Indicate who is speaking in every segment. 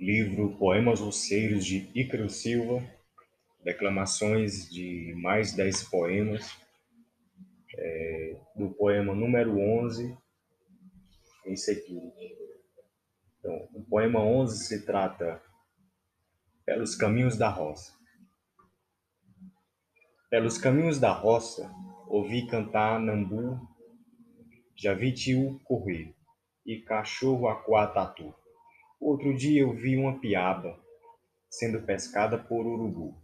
Speaker 1: livro Poemas Roceiros de Ícaro Silva, declamações de mais dez poemas, é, do poema número 11 em seguinte. Então, o poema 11 se trata Pelos Caminhos da Roça. Pelos caminhos da roça, ouvi cantar nambu, já vi tio correr, e cachorro acuar tatu. Outro dia eu vi uma piaba sendo pescada por urubu.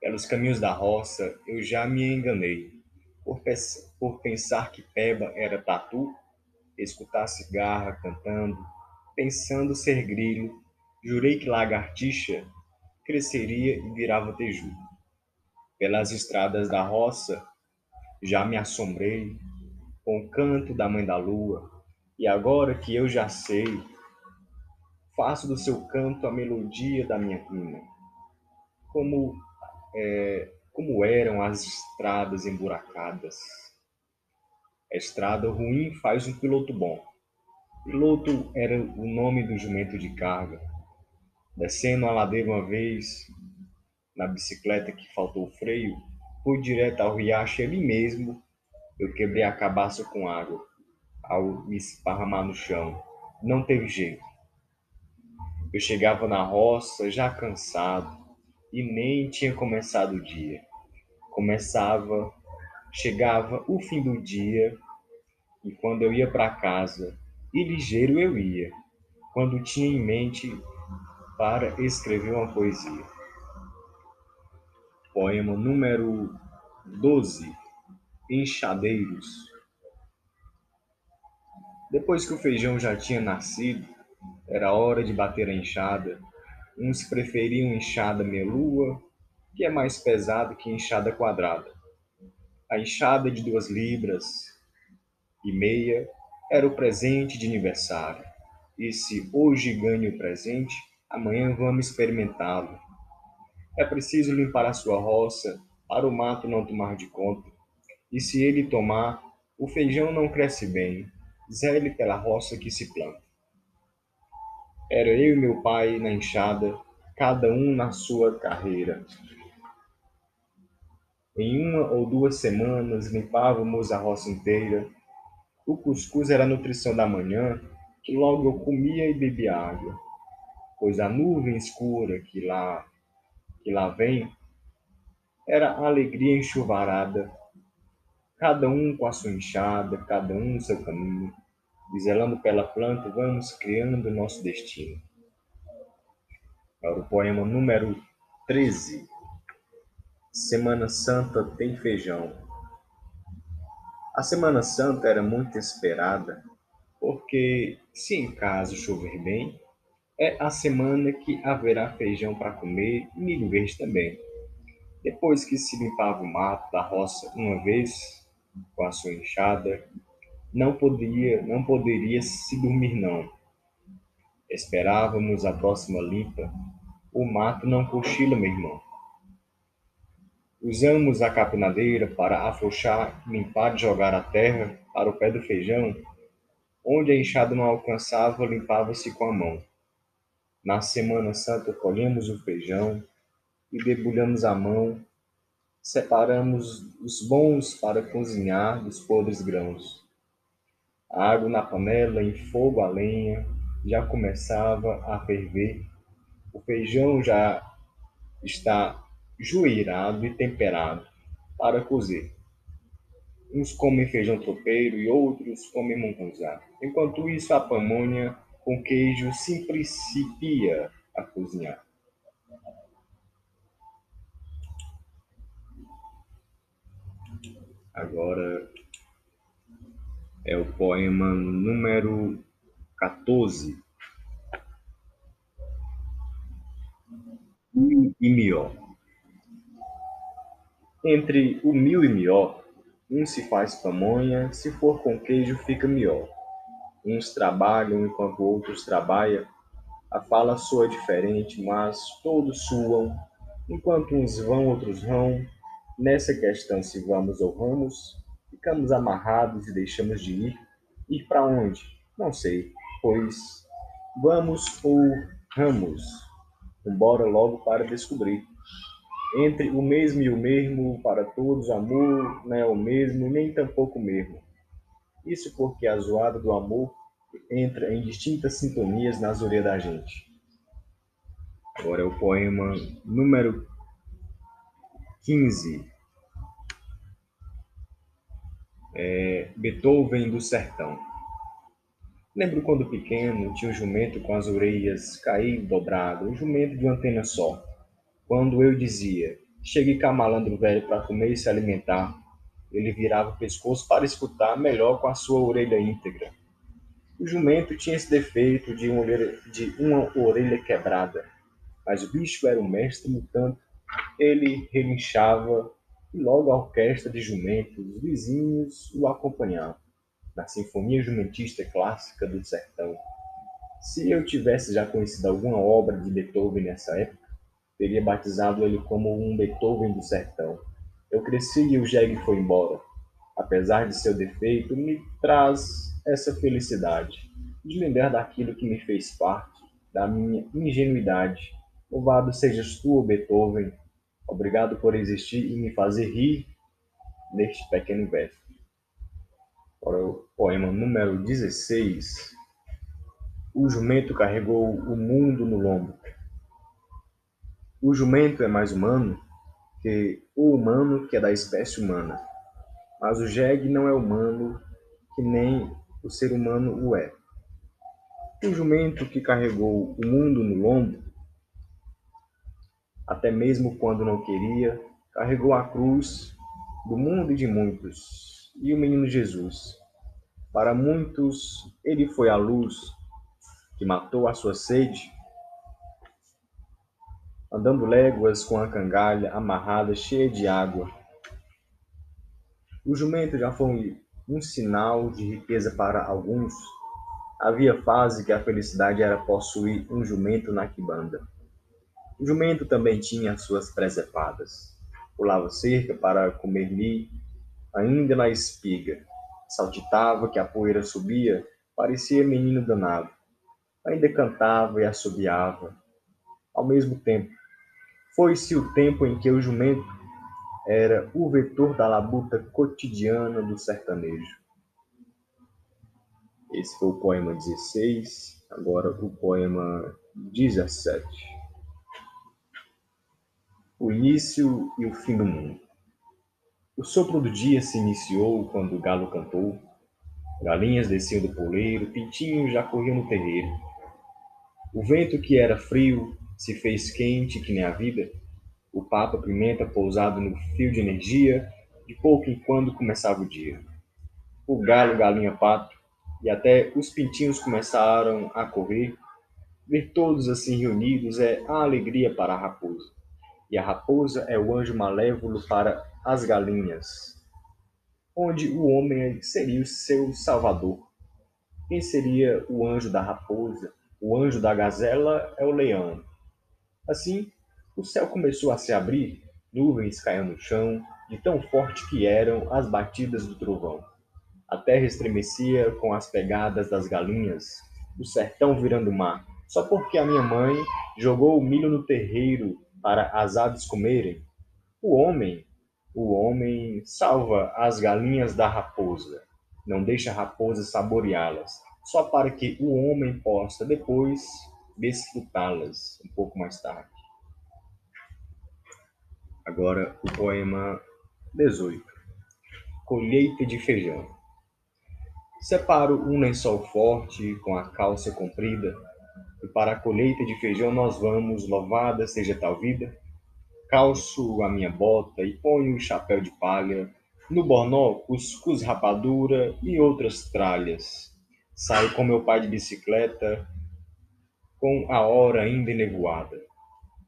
Speaker 1: Pelos caminhos da roça eu já me enganei, por, por pensar que peba era tatu, escutar cigarra cantando, pensando ser grilo, jurei que lagartixa cresceria e virava teju. Pelas estradas da roça já me assombrei com o canto da mãe da lua, e agora que eu já sei faço do seu canto a melodia da minha rima. Como, é, como eram as estradas emburacadas. A estrada ruim faz um piloto bom. Piloto era o nome do jumento de carga. Descendo a ladeira uma vez, na bicicleta que faltou freio, fui direto ao riacho ali mesmo. Eu quebrei a cabaça com água ao me esparramar no chão. Não teve jeito. Eu chegava na roça já cansado e nem tinha começado o dia. Começava, chegava o fim do dia e quando eu ia para casa, e ligeiro eu ia, quando tinha em mente para escrever uma poesia. Poema número 12 Enxadeiros. Depois que o feijão já tinha nascido, era hora de bater a enxada. Uns preferiam enxada melua, que é mais pesado que enxada quadrada. A enxada de duas libras e meia era o presente de aniversário. E se hoje ganho o presente, amanhã vamos experimentá-lo. É preciso limpar a sua roça para o mato não tomar de conta. E se ele tomar, o feijão não cresce bem. Zele pela roça que se planta. Era eu e meu pai na enxada, cada um na sua carreira. Em uma ou duas semanas limpávamos a roça inteira. O cuscuz era a nutrição da manhã, que logo eu comia e bebia água, pois a nuvem escura que lá que lá vem era a alegria enxuvarada, cada um com a sua enxada, cada um no seu caminho zelando pela planta, vamos criando nosso destino. Agora o poema número 13. Semana Santa tem feijão. A Semana Santa era muito esperada, porque se em casa chover bem, é a semana que haverá feijão para comer e milho verde também. Depois que se limpava o mato da roça uma vez com a sua enxada, não podia, não poderia se dormir não. Esperávamos a próxima limpa. O mato não cochila, meu irmão. Usamos a capinadeira para afrouxar, limpar e jogar a terra para o pé do feijão. Onde a enxada não alcançava, limpava-se com a mão. Na Semana Santa colhemos o feijão e debulhamos a mão. Separamos os bons para cozinhar dos podres grãos. A água na panela, em fogo a lenha, já começava a ferver. O feijão já está jueirado e temperado para cozer. Uns comem feijão tropeiro e outros comem mungunzá. Enquanto isso, a pamonha com queijo se principia a cozinhar. Agora é o poema número 14. e mió. Entre o mil e mió, um se faz pamonha, se for com queijo fica mió. Uns trabalham enquanto outros trabalham, a fala soa diferente, mas todos suam, enquanto uns vão, outros vão. Nessa questão, se vamos ou vamos, Ficamos amarrados e deixamos de ir. Ir para onde? Não sei, pois Vamos ou ramos, embora logo para descobrir. Entre o mesmo e o mesmo, para todos, amor não é o mesmo, nem tampouco o mesmo. Isso porque a zoada do amor entra em distintas sintonias nas orelhas da gente. Agora é o poema número 15. É Beethoven do Sertão. Lembro quando pequeno tinha um jumento com as orelhas caído dobrado, um jumento de uma antena só. Quando eu dizia, chegue cá malandro velho para comer e se alimentar, ele virava o pescoço para escutar melhor com a sua orelha íntegra. O jumento tinha esse defeito de uma orelha, de uma orelha quebrada, mas o bicho era um mestre no tanto. Ele relinchava e logo a orquestra de jumentos, os vizinhos, o acompanhavam, na sinfonia jumentista clássica do sertão. Se eu tivesse já conhecido alguma obra de Beethoven nessa época, teria batizado ele como um Beethoven do sertão. Eu cresci e o jegue foi embora. Apesar de seu defeito, me traz essa felicidade de lembrar daquilo que me fez parte, da minha ingenuidade. Louvado sejas tu, Beethoven. Obrigado por existir e me fazer rir neste pequeno verso. Agora o poema número 16. O jumento carregou o mundo no lombo. O jumento é mais humano que o humano que é da espécie humana. Mas o jegue não é humano que nem o ser humano o é. O jumento que carregou o mundo no lombo, até mesmo quando não queria, carregou a cruz do mundo e de muitos, e o menino Jesus. Para muitos, ele foi a luz que matou a sua sede, andando léguas com a cangalha amarrada cheia de água. O jumento já foi um sinal de riqueza para alguns, havia fase que a felicidade era possuir um jumento na quibanda. O jumento também tinha suas presepadas. Pulava cerca para comer milho, ainda na espiga. Saltitava que a poeira subia, parecia menino danado. Ainda cantava e assobiava. Ao mesmo tempo, foi-se o tempo em que o jumento era o vetor da labuta cotidiana do sertanejo. Esse foi o poema 16, agora o poema 17. O início e o fim do mundo. O sopro do dia se iniciou quando o galo cantou. Galinhas desciam do poleiro, pintinhos já corriam no terreiro. O vento que era frio se fez quente que nem a vida o Papa Pimenta pousado no fio de energia, de pouco em quando começava o dia. O galo, galinha, pato e até os pintinhos começaram a correr. Ver todos assim reunidos é a alegria para a raposa. E a raposa é o anjo malévolo para as galinhas, onde o homem seria o seu salvador. Quem seria o anjo da raposa? O anjo da gazela é o leão. Assim, o céu começou a se abrir, nuvens caíam no chão, de tão forte que eram as batidas do trovão. A terra estremecia com as pegadas das galinhas, o sertão virando mar, só porque a minha mãe jogou o milho no terreiro para as aves comerem. O homem, o homem salva as galinhas da raposa, não deixa a raposa saboreá-las, só para que o homem possa depois desfrutá-las um pouco mais tarde. Agora o poema 18. Colheita de feijão. Separo um lençol forte com a calça comprida, e para a colheita de feijão nós vamos, louvada seja tal vida. Calço a minha bota e ponho o chapéu de palha, no bornó, cuscuz rapadura e outras tralhas. Saio com meu pai de bicicleta, com a hora ainda enevoada.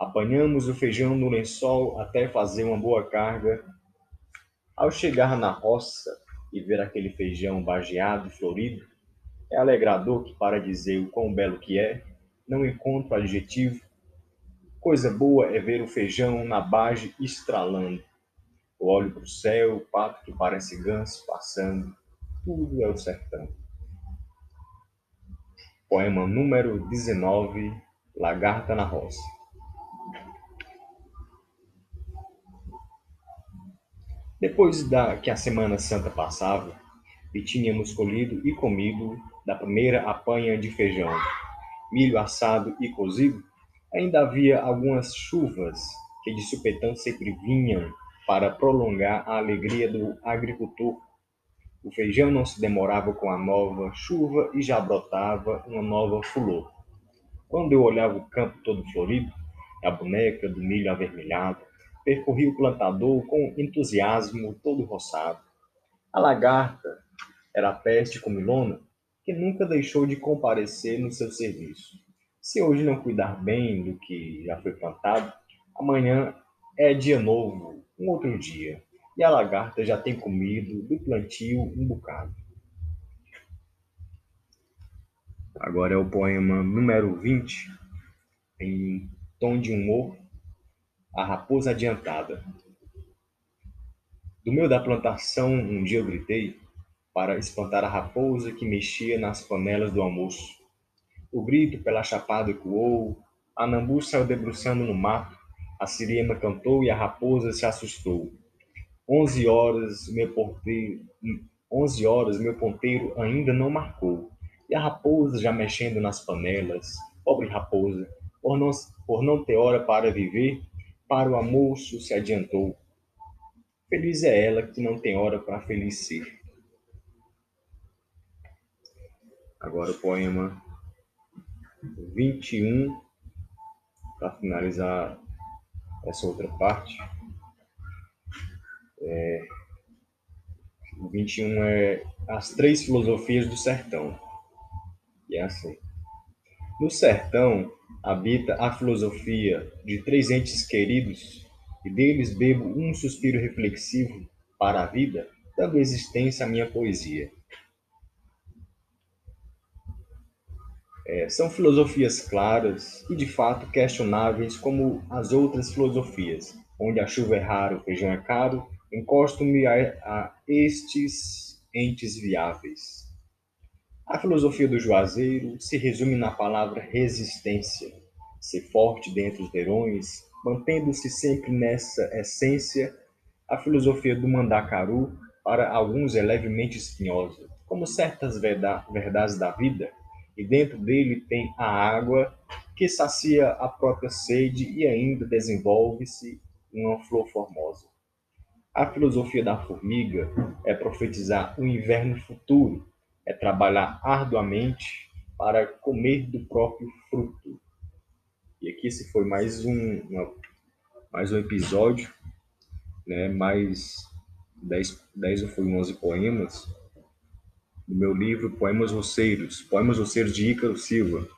Speaker 1: Apanhamos o feijão no lençol até fazer uma boa carga. Ao chegar na roça e ver aquele feijão bageado e florido, é alegrador que, para dizer o quão belo que é, não encontro adjetivo. Coisa boa é ver o feijão na bage estralando. Eu olho para o céu, o pato que parece ganso passando. Tudo é o sertão. Poema número 19, Lagarta na Roça. Depois da que a Semana Santa passava, e tínhamos colhido e comido da primeira apanha de feijão, milho assado e cozido, ainda havia algumas chuvas que de supetão sempre vinham para prolongar a alegria do agricultor. O feijão não se demorava com a nova chuva e já brotava uma nova flor. Quando eu olhava o campo todo florido, a boneca do milho avermelhado, percorri o plantador com entusiasmo todo roçado. A lagarta era a peste comilona que nunca deixou de comparecer no seu serviço. Se hoje não cuidar bem do que já foi plantado, amanhã é dia novo, um outro dia, e a lagarta já tem comido do plantio um bocado. Agora é o poema número 20, em tom de humor, A Raposa Adiantada. Do meio da plantação, um dia eu gritei para espantar a raposa que mexia nas panelas do almoço. O grito pela chapada ecoou, a nambu saiu debruçando no mato, a sirema cantou e a raposa se assustou. Onze horas meu ponteiro, onze horas meu ponteiro ainda não marcou. E a raposa já mexendo nas panelas, pobre raposa, por não, por não ter hora para viver, para o almoço se adiantou. Feliz é ela que não tem hora para feliz ser. Agora o poema 21, para finalizar essa outra parte. É, o 21 é as três filosofias do sertão. E é assim. No sertão habita a filosofia de três entes queridos, e deles bebo um suspiro reflexivo para a vida, dando existência à minha poesia. É, são filosofias claras e de fato questionáveis como as outras filosofias, onde a chuva é rara, o feijão é caro, encosto-me a, a estes entes viáveis. A filosofia do Juazeiro se resume na palavra resistência, ser forte dentre os verões, mantendo-se sempre nessa essência. A filosofia do Mandacaru, para alguns, é levemente espinhosa, como certas verdades da vida, e dentro dele tem a água que sacia a própria sede e ainda desenvolve-se uma flor formosa. A filosofia da formiga é profetizar um inverno futuro, é trabalhar arduamente para comer do próprio fruto. E aqui esse foi mais um, uma, mais um episódio, né? mais 10, 10 ou foi 11 poemas do meu livro Poemas Roceiros, Poemas Roceiros de Ícaro Silva.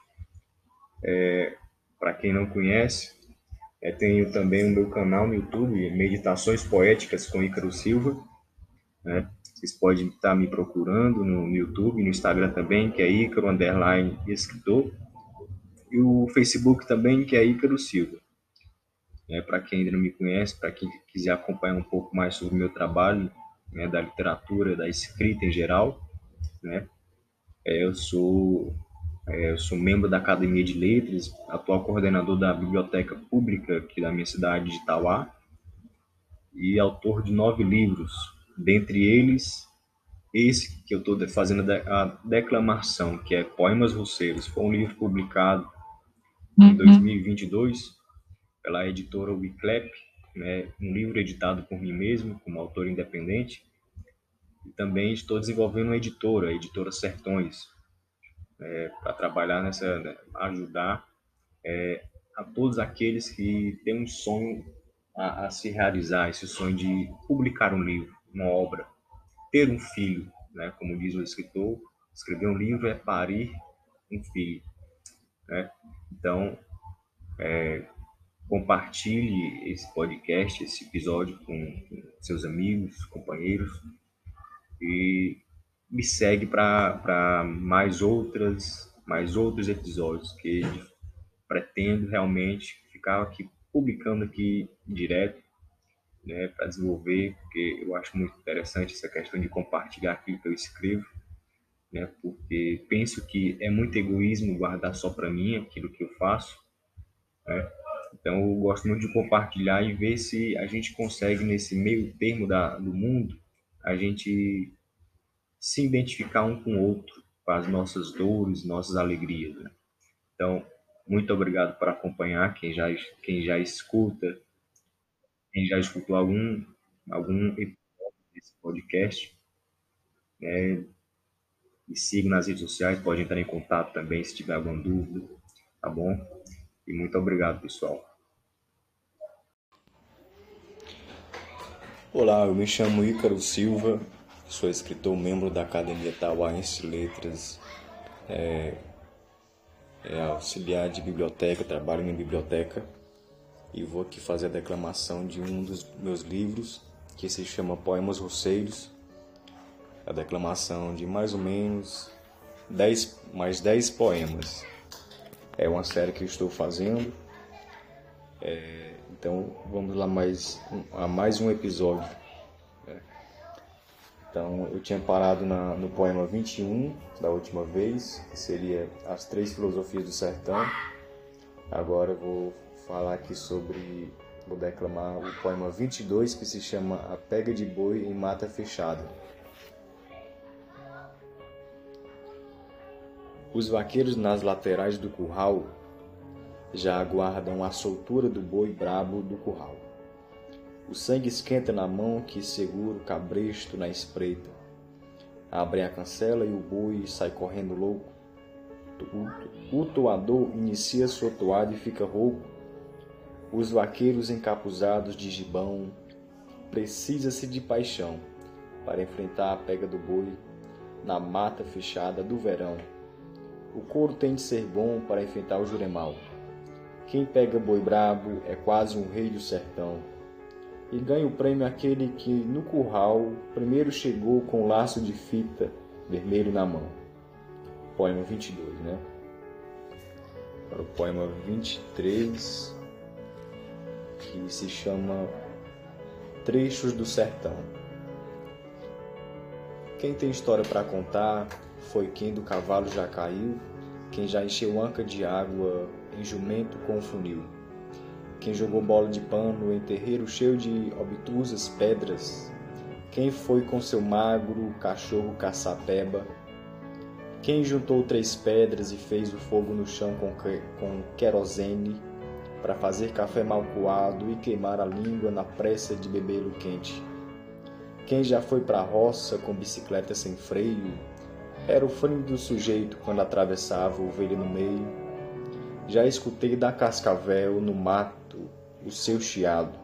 Speaker 1: É, Para quem não conhece, é, tenho também o meu canal no YouTube, Meditações Poéticas com Ícaro Silva. Né? Vocês podem estar me procurando no, no YouTube, no Instagram também, que é Ícaro Underline Escritor. E o Facebook também, que é Ícaro Silva. É, para quem ainda não me conhece, para quem quiser acompanhar um pouco mais sobre o meu trabalho, né, da literatura, da escrita em geral, né? É, eu sou é, eu sou membro da Academia de Letras, atual coordenador da Biblioteca Pública aqui da minha cidade de Itauá e autor de nove livros, dentre eles esse que eu estou fazendo a declamação, que é Poemas Roceiros, foi um livro publicado em 2022 uhum. pela editora Wiclap, né, um livro editado por mim mesmo, como autor independente, e também estou desenvolvendo uma editora, a editora Sertões, é, para trabalhar nessa, né, ajudar é, a todos aqueles que têm um sonho a, a, se realizar, esse sonho de publicar um livro, uma obra, ter um filho, né, como diz o escritor, escrever um livro é parir um filho, né? Então, é, compartilhe esse podcast, esse episódio com, com seus amigos, companheiros, e me segue para mais outras mais outros episódios que pretendo realmente ficar aqui publicando aqui direto né, para desenvolver, porque eu acho muito interessante essa questão de compartilhar aquilo que eu escrevo, né? Porque penso que é muito egoísmo guardar só para mim aquilo que eu faço, né? Então eu gosto muito de compartilhar e ver se a gente consegue nesse meio termo da, do mundo a gente se identificar um com o outro, com as nossas dores, nossas alegrias. Né? Então, muito obrigado por acompanhar, quem já, quem já escuta, quem já escutou algum, algum episódio desse podcast. Né? Me siga nas redes sociais, pode entrar em contato também se tiver alguma dúvida, tá bom? E muito obrigado, pessoal.
Speaker 2: Olá, eu me chamo Ícaro Silva, sou escritor, membro da Academia Tauaense Letras, é, é auxiliar de biblioteca, trabalho em biblioteca e vou aqui fazer a declamação de um dos meus livros que se chama Poemas Roceiros, a declamação de mais ou menos 10, mais 10 poemas. É uma série que estou fazendo, é, então vamos lá mais, a mais um episódio. Né? Então eu tinha parado na, no poema 21 da última vez, que seria As Três Filosofias do Sertão. Agora eu vou falar aqui sobre, vou declamar o poema 22 que se chama A Pega de Boi em Mata Fechada. Os vaqueiros nas laterais do curral já aguardam a soltura do boi brabo do curral. O sangue esquenta na mão que segura o cabresto na espreita. Abre a cancela e o boi sai correndo louco. O toador inicia sua toada e fica rouco. Os vaqueiros encapuzados de gibão precisa-se de paixão para enfrentar a pega do boi na mata fechada do verão. O couro tem de ser bom para enfrentar o juremal. Quem pega boi brabo é quase um rei do sertão. E ganha o prêmio aquele que no curral primeiro chegou com o laço de fita vermelho na mão. Poema 22, né? Para o poema 23, que se chama Trechos do Sertão. Quem tem história para contar foi quem do cavalo já caiu, quem já encheu anca de água em jumento com funil. Quem jogou bola de pano em terreiro cheio de obtusas pedras. Quem foi com seu magro cachorro caçar peba. Quem juntou três pedras e fez o fogo no chão com, com querosene para fazer café mal coado e queimar a língua na pressa de bebê-lo quente. Quem já foi para a roça com bicicleta sem freio, era o frio do sujeito quando atravessava o ovelha no meio já escutei da cascavel no mato o seu chiado.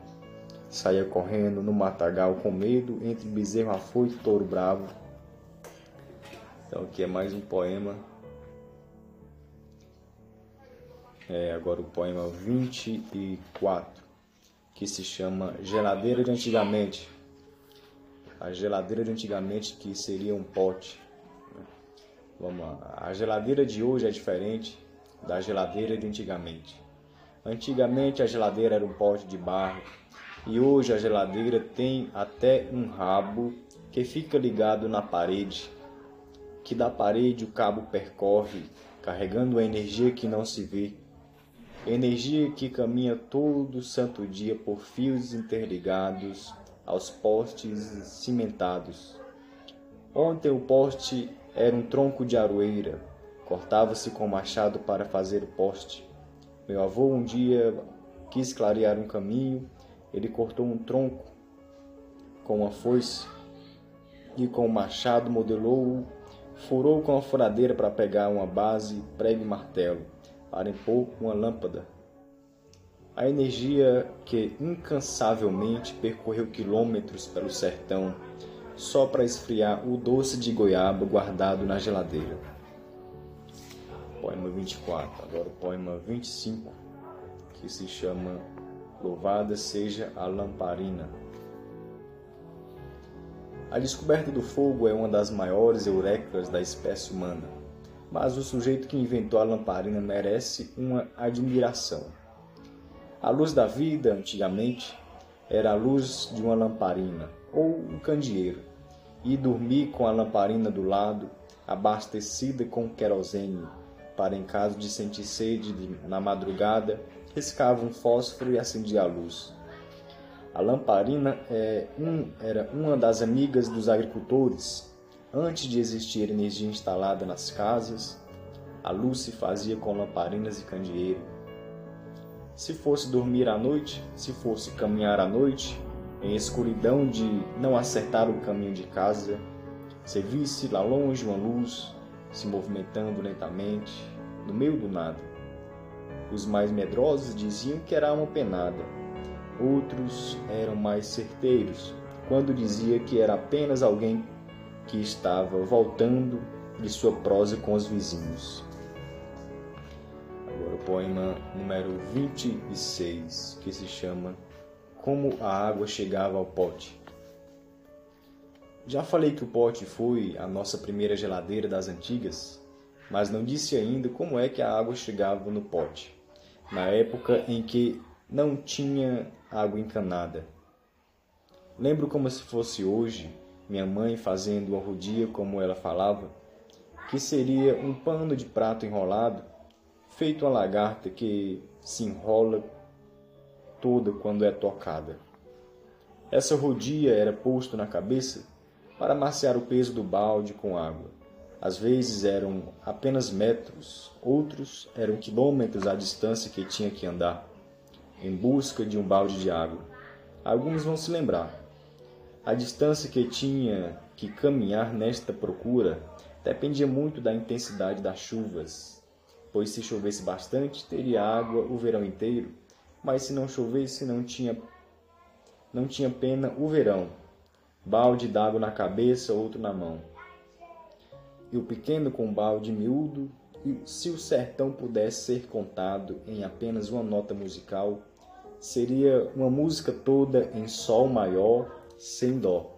Speaker 2: Saía correndo no matagal com medo entre bezerro afoito e touro bravo. Então aqui é mais um poema. É agora o poema 24, que se chama Geladeira de Antigamente. A geladeira de antigamente que seria um pote. Vamos lá. A geladeira de hoje é diferente da geladeira de antigamente. Antigamente a geladeira era um pote de barro e hoje a geladeira tem até um rabo que fica ligado na parede, que da parede o cabo percorre, carregando a energia que não se vê, energia que caminha todo santo dia por fios interligados aos postes cimentados. Ontem o poste era um tronco de aroeira, Cortava-se com machado para fazer o poste. Meu avô um dia quis clarear um caminho, ele cortou um tronco com uma foice e com o machado modelou-o, furou com a furadeira para pegar uma base, prego e martelo, para impor uma lâmpada. A energia que incansavelmente percorreu quilômetros pelo sertão só para esfriar o doce de goiaba guardado na geladeira poema 24. Agora o poema 25, que se chama Louvada seja a lamparina. A descoberta do fogo é uma das maiores eurecas da espécie humana, mas o sujeito que inventou a lamparina merece uma admiração. A luz da vida, antigamente, era a luz de uma lamparina ou um candeeiro, e dormir com a lamparina do lado abastecida com querosene, para em caso de sentir sede na madrugada, riscava um fósforo e acendia a luz. A lamparina é um, era uma das amigas dos agricultores. Antes de existir energia instalada nas casas, a luz se fazia com lamparinas e candeeiro. Se fosse dormir à noite, se fosse caminhar à noite, em escuridão de não acertar o caminho de casa, se visse lá longe uma luz se movimentando lentamente, no meio do nada. Os mais medrosos diziam que era uma penada. Outros eram mais certeiros, quando dizia que era apenas alguém que estava voltando de sua prosa com os vizinhos. Agora o poema número 26, que se chama Como a água chegava ao pote. Já falei que o pote foi a nossa primeira geladeira das antigas, mas não disse ainda como é que a água chegava no pote, na época em que não tinha água encanada. Lembro como se fosse hoje, minha mãe fazendo uma rodia como ela falava, que seria um pano de prato enrolado, feito uma lagarta que se enrola toda quando é tocada. Essa rodia era posto na cabeça para amaciar o peso do balde com água. Às vezes eram apenas metros, outros eram quilômetros a distância que tinha que andar, em busca de um balde de água. Alguns vão se lembrar. A distância que tinha que caminhar nesta procura dependia muito da intensidade das chuvas, pois se chovesse bastante, teria água o verão inteiro, mas se não chovesse, não tinha, não tinha pena o verão, balde d'água na cabeça, outro na mão. E o pequeno com balde miúdo, e se o sertão pudesse ser contado em apenas uma nota musical, seria uma música toda em sol maior, sem dó.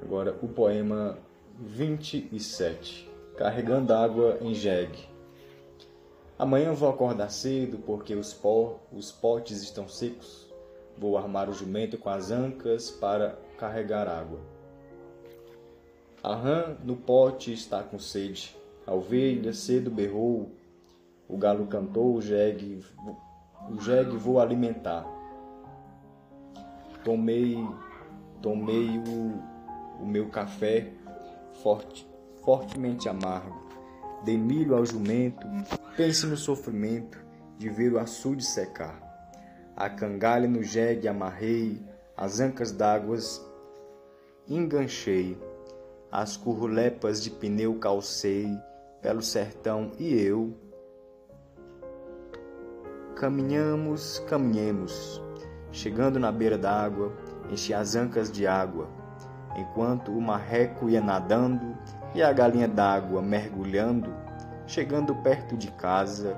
Speaker 2: Agora o poema 27, Carregando água em jegue. Amanhã vou acordar cedo porque os, os potes estão secos Vou armar o jumento com as ancas para carregar água. A rã no pote está com sede. A ovelha cedo berrou. O galo cantou, o jegue, o jegue vou alimentar. Tomei, tomei o, o meu café forte, fortemente amargo. Dei milho ao jumento, pense no sofrimento de ver o açude secar. A cangalha no jegue amarrei, as ancas d'águas enganchei, as currulepas de pneu calcei, pelo sertão e eu. Caminhamos, caminhemos, chegando na beira d'água, enchi as ancas de água, enquanto o marreco ia nadando e a galinha d'água mergulhando, chegando perto de casa,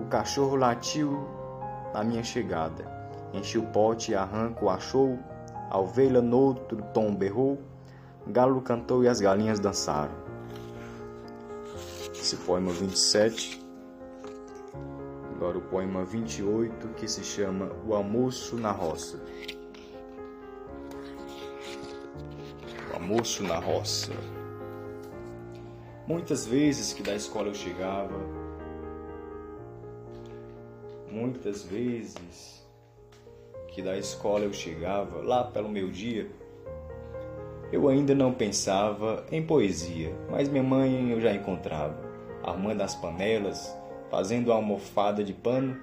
Speaker 2: o cachorro latiu na minha chegada. Enchi o pote e arranco achou, a ovelha noutro tom berrou, galo cantou e as galinhas dançaram. Esse poema 27. Agora o poema 28, que se chama O Almoço na Roça. O almoço na roça. Muitas vezes que da escola eu chegava, Muitas vezes que da escola eu chegava, lá pelo meu dia, eu ainda não pensava em poesia, mas minha mãe eu já encontrava, armando as panelas, fazendo a almofada de pano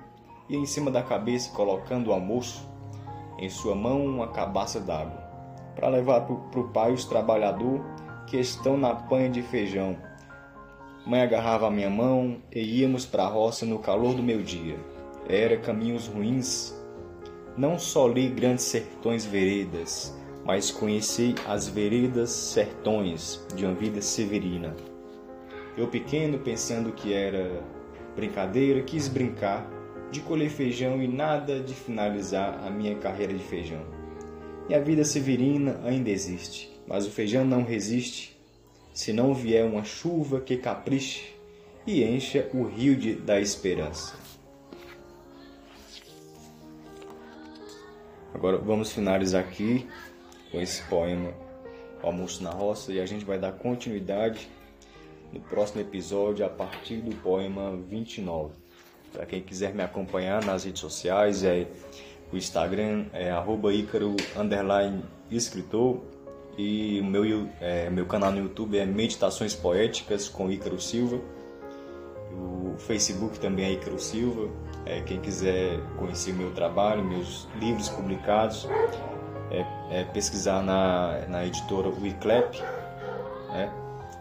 Speaker 2: e em cima da cabeça colocando o almoço, em sua mão uma cabaça d'água, para levar para o pai os trabalhadores que estão na panha de feijão. Mãe agarrava a minha mão e íamos para a roça no calor do meu dia era caminhos ruins. Não só li grandes sertões veredas, mas conheci as veredas sertões de uma vida severina. Eu pequeno, pensando que era brincadeira, quis brincar de colher feijão e nada de finalizar a minha carreira de feijão. E a vida severina ainda existe, mas o feijão não resiste se não vier uma chuva que capriche e encha o rio de, da esperança. Agora vamos finalizar aqui com esse poema Almoço na Roça e a gente vai dar continuidade no próximo episódio a partir do poema 29. Para quem quiser me acompanhar nas redes sociais, é o Instagram é arroba Ícaro escritor e o meu, é, meu canal no YouTube é Meditações Poéticas com Ícaro Silva. O Facebook também é Ícaro Silva. É, quem quiser conhecer meu trabalho, meus livros publicados, é, é pesquisar na, na editora Wiclap, né?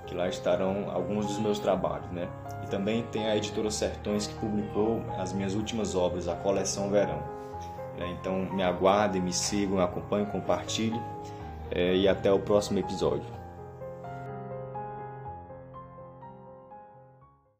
Speaker 2: que lá estarão alguns dos meus trabalhos. Né? E também tem a editora Sertões que publicou as minhas últimas obras, a coleção Verão. Né? Então me aguardem, me sigam, acompanhem, compartilhem é, e até o próximo episódio.